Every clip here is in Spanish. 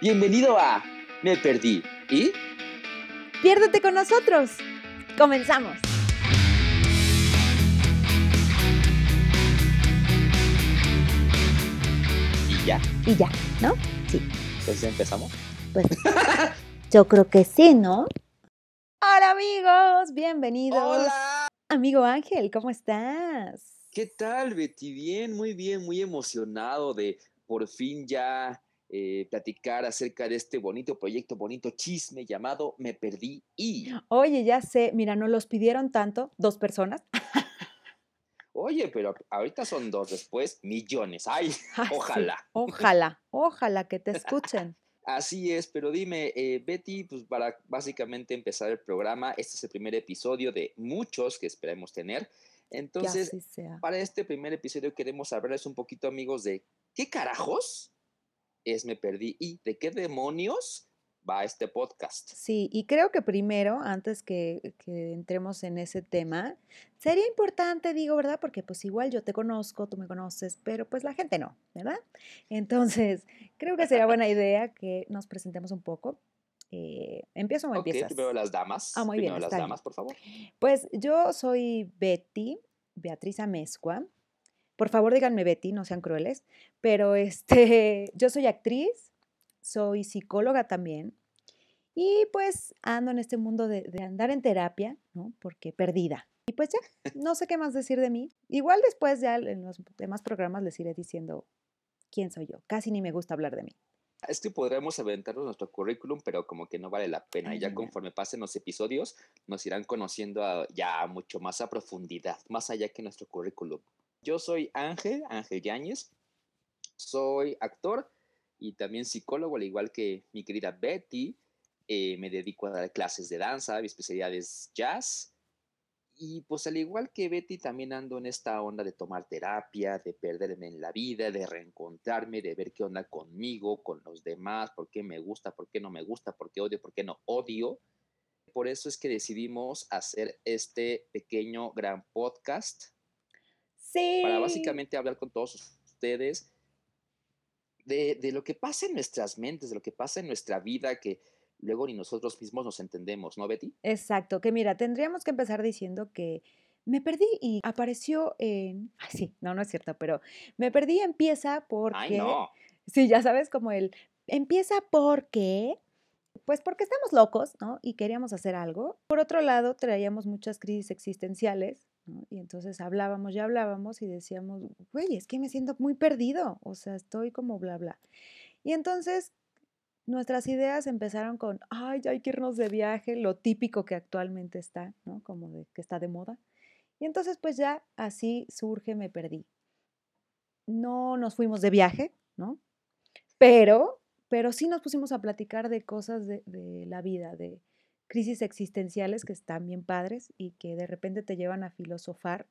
Bienvenido a Me Perdí. ¿Y? Piérdete con nosotros. Comenzamos. Y ya. Y ya, ¿no? Sí. Entonces empezamos. Pues yo creo que sí, ¿no? Hola amigos, bienvenidos. Hola. Amigo Ángel, ¿cómo estás? ¿Qué tal, Betty? Bien, muy bien, muy emocionado de por fin ya eh, platicar acerca de este bonito proyecto, bonito chisme llamado Me Perdí y... Oye, ya sé, mira, nos los pidieron tanto, dos personas. Oye, pero ahorita son dos, después millones. Ay, Ay, sí, ojalá. Ojalá, ojalá que te escuchen. Así es, pero dime, eh, Betty, pues para básicamente empezar el programa, este es el primer episodio de muchos que esperemos tener. Entonces, para este primer episodio queremos hablarles un poquito, amigos, de qué carajos es Me Perdí y de qué demonios va este podcast. Sí, y creo que primero, antes que, que entremos en ese tema, sería importante, digo, ¿verdad? Porque pues igual yo te conozco, tú me conoces, pero pues la gente no, ¿verdad? Entonces, creo que sería buena idea que nos presentemos un poco. Eh, ¿Empiezo o empiezas? primero las damas. Ah, muy bien, primero las bien. damas, por favor. Pues yo soy Betty, Beatriz Amezcua. Por favor, díganme Betty, no sean crueles. Pero este, yo soy actriz, soy psicóloga también. Y pues ando en este mundo de, de andar en terapia, ¿no? Porque perdida. Y pues ya, no sé qué más decir de mí. Igual después ya en los demás programas les iré diciendo quién soy yo. Casi ni me gusta hablar de mí. Es que podremos aventarnos nuestro currículum, pero como que no vale la pena. Y ya Ay, no. conforme pasen los episodios, nos irán conociendo a- ya mucho más a profundidad, más allá que nuestro currículum. Yo soy Ángel, Ángel Yáñez. Soy actor y también psicólogo, al igual que mi querida Betty. Eh, me dedico a dar clases de danza, mi especialidad es jazz. Y pues al igual que Betty, también ando en esta onda de tomar terapia, de perderme en la vida, de reencontrarme, de ver qué onda conmigo, con los demás, por qué me gusta, por qué no me gusta, por qué odio, por qué no odio. Por eso es que decidimos hacer este pequeño gran podcast Sí. para básicamente hablar con todos ustedes de, de lo que pasa en nuestras mentes, de lo que pasa en nuestra vida, que luego ni nosotros mismos nos entendemos, ¿no, Betty? Exacto, que mira, tendríamos que empezar diciendo que me perdí y apareció en... Ay, sí, no, no es cierto, pero me perdí empieza porque... Ay, no. Sí, ya sabes, como el... Empieza porque... Pues porque estamos locos, ¿no? Y queríamos hacer algo. Por otro lado, traíamos muchas crisis existenciales, Y entonces hablábamos y hablábamos y decíamos, güey, es que me siento muy perdido, o sea, estoy como bla, bla. Y entonces nuestras ideas empezaron con, ay, ya hay que irnos de viaje, lo típico que actualmente está, ¿no? Como de que está de moda. Y entonces pues ya así surge Me Perdí. No nos fuimos de viaje, ¿no? Pero, pero sí nos pusimos a platicar de cosas de, de la vida, de crisis existenciales que están bien padres y que de repente te llevan a filosofar.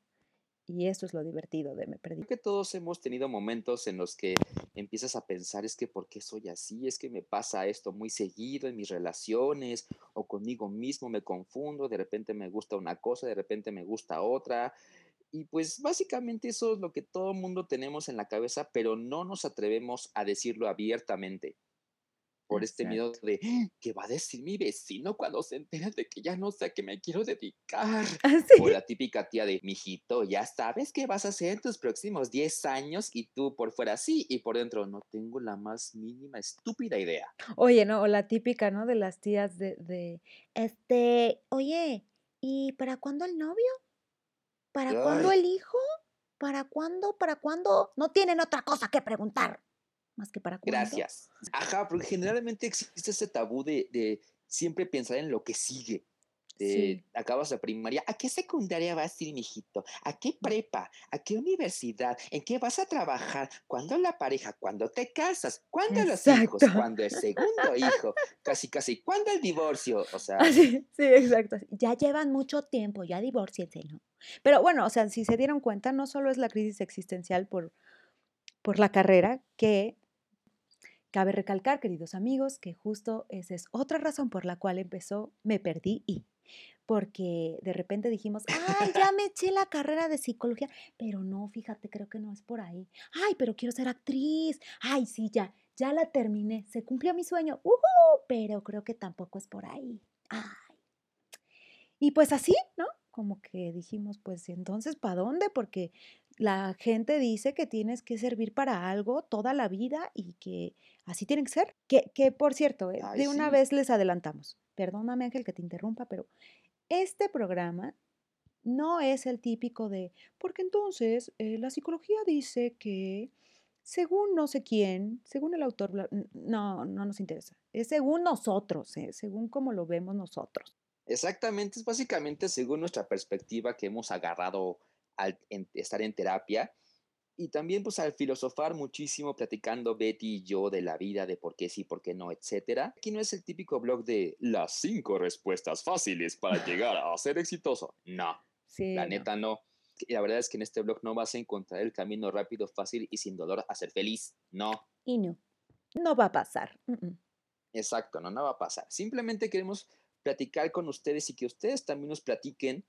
Y eso es lo divertido de Me Perdí. Creo que todos hemos tenido momentos en los que empiezas a pensar, es que ¿por qué soy así? Es que me pasa esto muy seguido en mis relaciones o conmigo mismo, me confundo, de repente me gusta una cosa, de repente me gusta otra. Y pues básicamente eso es lo que todo mundo tenemos en la cabeza, pero no nos atrevemos a decirlo abiertamente por este miedo de "Ah, qué va a decir mi vecino cuando se entere de que ya no sé a qué me quiero dedicar. Así. O la típica tía de, mijito, ya sabes qué vas a hacer en tus próximos 10 años y tú por fuera sí y por dentro no tengo la más mínima estúpida idea. Oye, ¿no? O la típica, ¿no? De las tías de, de, este, oye, ¿y para cuándo el novio? ¿Para cuándo Ay. el hijo? ¿Para cuándo? ¿Para cuándo? No tienen otra cosa que preguntar. Más que para cuándo. Gracias. Ajá, porque generalmente existe ese tabú de, de siempre pensar en lo que sigue. De, Sí. acabas la primaria, ¿a qué secundaria vas a ir, mijito? ¿A qué prepa? ¿A qué universidad? ¿En qué vas a trabajar? ¿Cuándo la pareja? ¿Cuándo te casas? ¿Cuándo los hijos? Exacto. ¿Cuándo el segundo hijo? Casi, casi, ¿cuándo el divorcio? O sea, Así, sí, exacto. Ya llevan mucho tiempo, ya divórciense, ¿no? Pero bueno, o sea, si se dieron cuenta, no solo es la crisis existencial por, por la carrera, que cabe recalcar, queridos amigos, que justo esa es otra razón por la cual empezó Me Perdí y. Porque de repente dijimos, ay, ya me eché la carrera de psicología, pero no, fíjate, creo que no es por ahí. Ay, pero quiero ser actriz. Ay, sí, ya, ya la terminé, se cumplió mi sueño, pero creo que tampoco es por ahí. Ay. Y pues así, ¿no? Como que dijimos, pues entonces, ¿para dónde? Porque la gente dice que tienes que servir para algo toda la vida y que así tiene que ser. Que, que por cierto, eh, de una vez les adelantamos. Perdóname Ángel que te interrumpa, pero este programa no es el típico de, porque entonces eh, la psicología dice que según no sé quién, según el autor, no, no nos interesa. Es según nosotros, ¿eh? según cómo lo vemos nosotros. Exactamente, es básicamente según nuestra perspectiva que hemos agarrado al estar en terapia y también pues al filosofar muchísimo platicando Betty y yo de la vida, de por qué sí, por qué no, etcétera. Aquí no es el típico blog de las cinco respuestas fáciles para llegar a ser exitoso. No, la neta no. La verdad es que en este blog no vas a encontrar el camino rápido, fácil y sin dolor a ser feliz. No. Y no. No va a pasar. Exacto, no, no va a pasar. Simplemente queremos platicar con ustedes y que ustedes también nos platiquen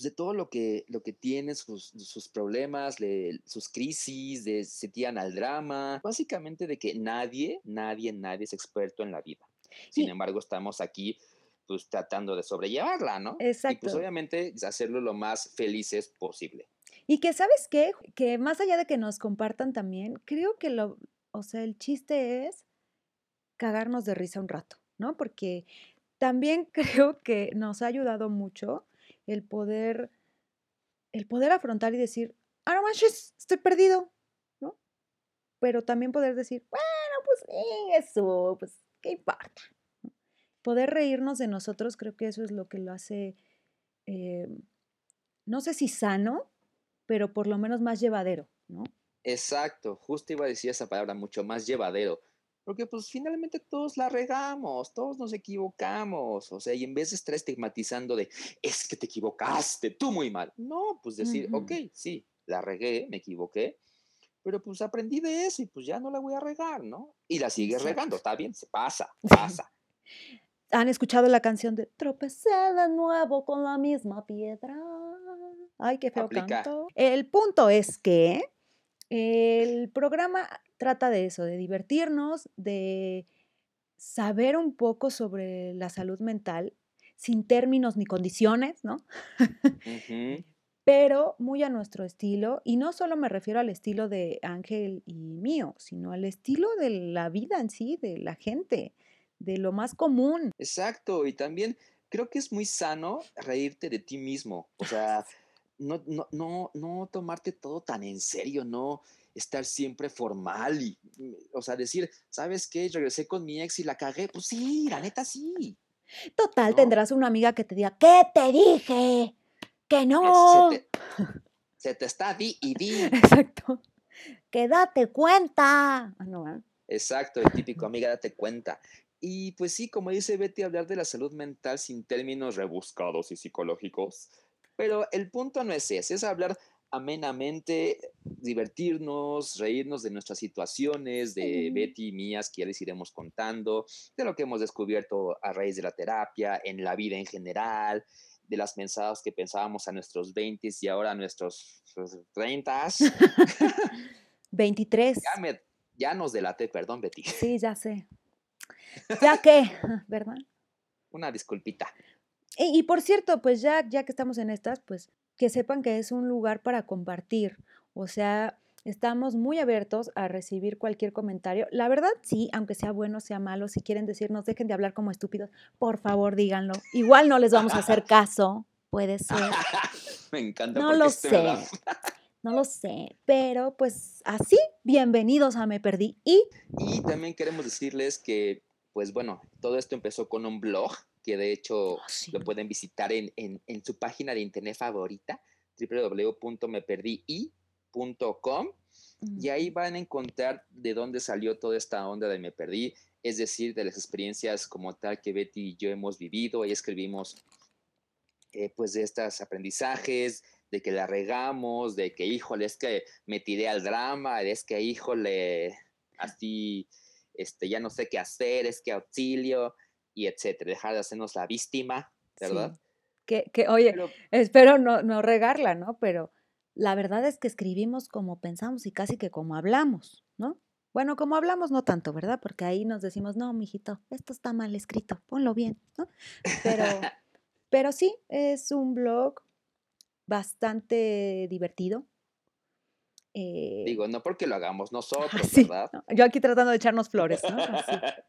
pues, de todo lo que, lo que tienen, sus, sus problemas, sus crisis, de se tiran al drama, básicamente de que nadie, nadie, nadie es experto en la vida. Sin embargo, estamos aquí pues tratando de sobrellevarla, ¿no? Exacto. Y pues obviamente hacerlo lo más felices posible. Y que, ¿sabes qué? Que más allá de que nos compartan también, creo que lo, o sea, el chiste es cagarnos de risa un rato, ¿no? Porque también creo que nos ha ayudado mucho el poder, el poder afrontar y decir, ah, no manches, estoy perdido, ¿no? Pero también poder decir, bueno, pues eso, pues, ¿qué importa? Poder reírnos de nosotros, creo que eso es lo que lo hace, eh, no sé si sano, pero por lo menos más llevadero, ¿no? Exacto, justo iba a decir esa palabra, mucho más llevadero porque pues finalmente todos la regamos, todos nos equivocamos, o sea, y en vez de estar estigmatizando de, es que te equivocaste, tú muy mal, no, pues decir, ok, sí, la regué, me equivoqué, pero pues aprendí de eso y pues ya no la voy a regar, ¿no? Y la sigues regando, está bien, se pasa, pasa. ¿Han escuchado la canción de Tropecé de nuevo con la misma piedra? Ay, qué feo canto. El punto es que el programa trata de eso, de divertirnos, de saber un poco sobre la salud mental sin términos ni condiciones, ¿no? Pero muy a nuestro estilo, y no solo me refiero al estilo de Ángel y mío, sino al estilo de la vida en sí, de la gente, de lo más común. Exacto, y también creo que es muy sano reírte de ti mismo, o sea, no, no, no, no tomarte todo tan en serio, no estar siempre formal y, mm, o sea, decir, ¿sabes qué? Regresé con mi ex y la cagué. Pues sí, la neta sí. Total, tendrás una amiga que te diga, ¿qué te dije? Que no. Se te, está di y di. Exacto. Que date cuenta. Ah, no, Exacto, el típico amiga, date cuenta. Y pues sí, como dice Betty, hablar de la salud mental sin términos rebuscados y psicológicos. Pero el punto no es ese, es hablar amenamente, divertirnos, reírnos de nuestras situaciones, de Betty y mías, que ya les iremos contando, de lo que hemos descubierto a raíz de la terapia, en la vida en general, de las mensajes que pensábamos a nuestros 20 y ahora a nuestros 30. 23. Ya, me, ya nos delaté, perdón, Betty. Sí, ya sé. Ya que, ¿verdad? Una disculpita. Y, y, por cierto, pues ya, ya que estamos en estas, pues que sepan que es un lugar para compartir. O sea, estamos muy abiertos a recibir cualquier comentario. La verdad, sí, aunque sea bueno, sea malo, si quieren decirnos, dejen de hablar como estúpidos, por favor díganlo. Igual no les vamos a hacer caso, puede ser. Me encanta. No lo sé. No lo sé, pero pues así, bienvenidos a Me Perdí. Y... y también queremos decirles que, pues bueno, todo esto empezó con un blog que de hecho ah, lo pueden visitar en, su página de internet favorita, www.meperdii.com. Y ahí van a encontrar de dónde salió toda esta onda de Me Perdí, es decir, de las experiencias como tal que Betty y yo hemos vivido. Ahí escribimos eh, pues de estos aprendizajes, de que la regamos, de que híjole, es que me tiré al drama, es que híjole, así, este, ya no sé qué hacer, es que auxilio y etcétera, dejar de hacernos la víctima, ¿verdad? Que, que, oye, espero no, no regarla, ¿no? Pero la verdad es que escribimos como pensamos y casi que como hablamos, ¿no? Bueno, como hablamos, no tanto, ¿verdad? Porque ahí nos decimos, no, mijito, esto está mal escrito, ponlo bien, ¿no? Pero, pero sí, es un blog bastante divertido. Eh, Digo, no porque lo hagamos nosotros, sí, ¿verdad? yo aquí tratando de echarnos flores, ¿no?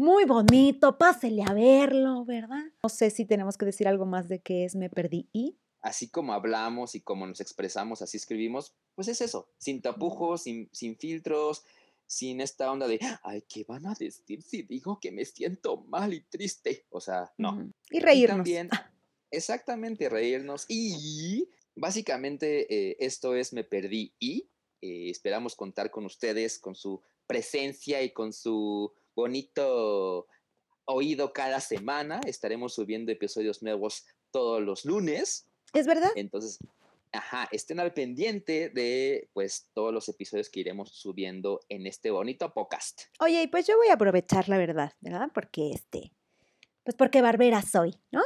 Muy bonito, pásele a verlo, ¿verdad? No sé si tenemos que decir algo más de qué es Me Perdí y. Así como hablamos y como nos expresamos, así escribimos, pues es eso, sin tapujos, sin, sin filtros, sin esta onda de, ay, ¿qué van a decir si digo que me siento mal y triste? O sea, no. Y reírnos. también, exactamente, reírnos. Y básicamente eh, esto es Me Perdí y eh, esperamos contar con ustedes, con su presencia y con su bonito oído cada semana. Estaremos subiendo episodios nuevos todos los lunes. ¿Es verdad? Entonces, Ajá, estén al pendiente de pues todos los episodios que iremos subiendo en este bonito podcast. Oye, y pues yo voy a aprovechar la verdad, ¿verdad? Porque este, pues porque barbera soy, ¿no?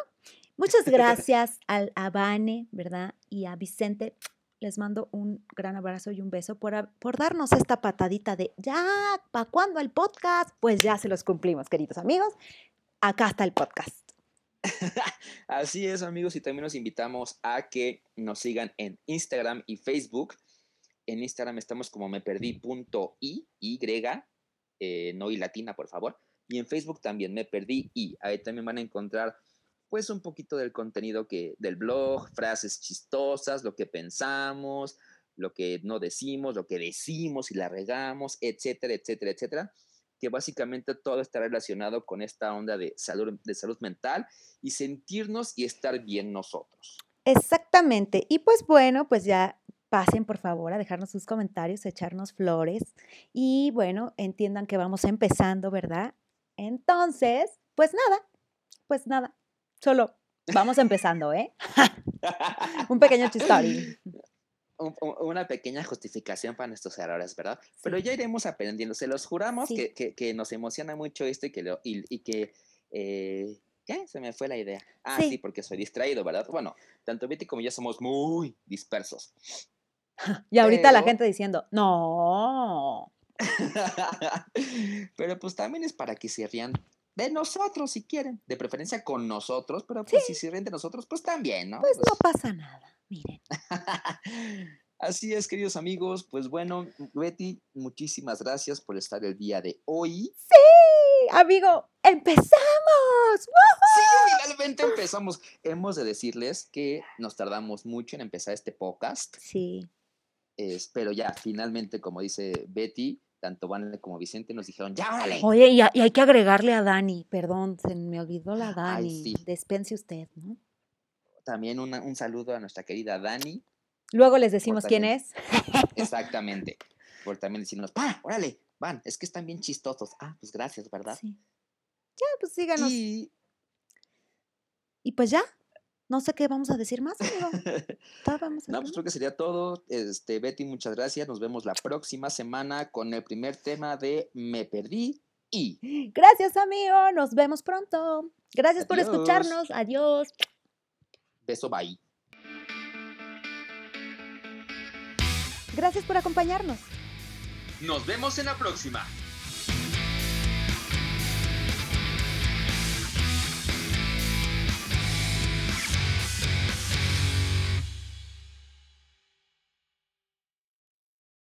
Muchas gracias al Abane, ¿verdad? Y a Vicente. Les mando un gran abrazo y un beso por, por darnos esta patadita de ya, ¿para cuándo el podcast? Pues ya se los cumplimos, queridos amigos. Acá está el podcast. Así es, amigos, y también los invitamos a que nos sigan en Instagram y Facebook. En Instagram estamos como me perdí.y, y, eh, no y latina, por favor. Y en Facebook también me perdí y ahí también van a encontrar pues un poquito del contenido que del blog, frases chistosas, lo que pensamos, lo que no decimos, lo que decimos y la regamos, etcétera, etcétera, etcétera que básicamente todo está relacionado con esta onda de salud, de salud mental y sentirnos y estar bien nosotros. Exactamente. Y pues bueno, pues ya pasen por favor a dejarnos sus comentarios, a echarnos flores y bueno, entiendan que vamos empezando, ¿verdad? Entonces, pues nada, pues nada, solo vamos empezando, ¿eh? Un pequeño chistorín una pequeña justificación para nuestros errores, ¿verdad? Pero ya iremos aprendiendo. Se los juramos que, nos emociona mucho esto y que, y, que eh, ¿qué? Se me fue la idea. Ah, sí. porque soy distraído, ¿verdad? Bueno, tanto Betty como yo somos muy dispersos. Y ahorita la gente diciendo, no. pero pues también es para que se rían de nosotros si quieren, de preferencia con nosotros, pero pues si se ríen de nosotros, pues también, ¿no? Pues, pues no pasa nada miren. Así es, queridos amigos. Pues bueno, Betty, muchísimas gracias por estar el día de hoy. Sí, amigo, empezamos. Sí, finalmente empezamos. Hemos de decirles que nos tardamos mucho en empezar este podcast. Sí. pero ya, finalmente, como dice Betty, tanto Van como Vicente nos dijeron, ya, órale. Oye, y, hay que agregarle a Dani, perdón, se me olvidó la Dani. Despense usted, ¿no? También un saludo a nuestra querida Dani. Luego les decimos quién es. Exactamente. Por también decirnos, ¡pa! ¡Órale! Van, es que están bien chistosos. Ah, pues gracias, ¿verdad? Sí. Ya, pues síganos. Y, pues ya. No sé qué vamos a decir más, amigo. no, pues creo que sería todo. Este, Betty, muchas gracias. Nos vemos la próxima semana con el primer tema de Me Perdí y. Gracias, amigo. Nos vemos pronto. Gracias por escucharnos. Adiós. Beso, bye. Gracias por acompañarnos. Nos vemos en la próxima.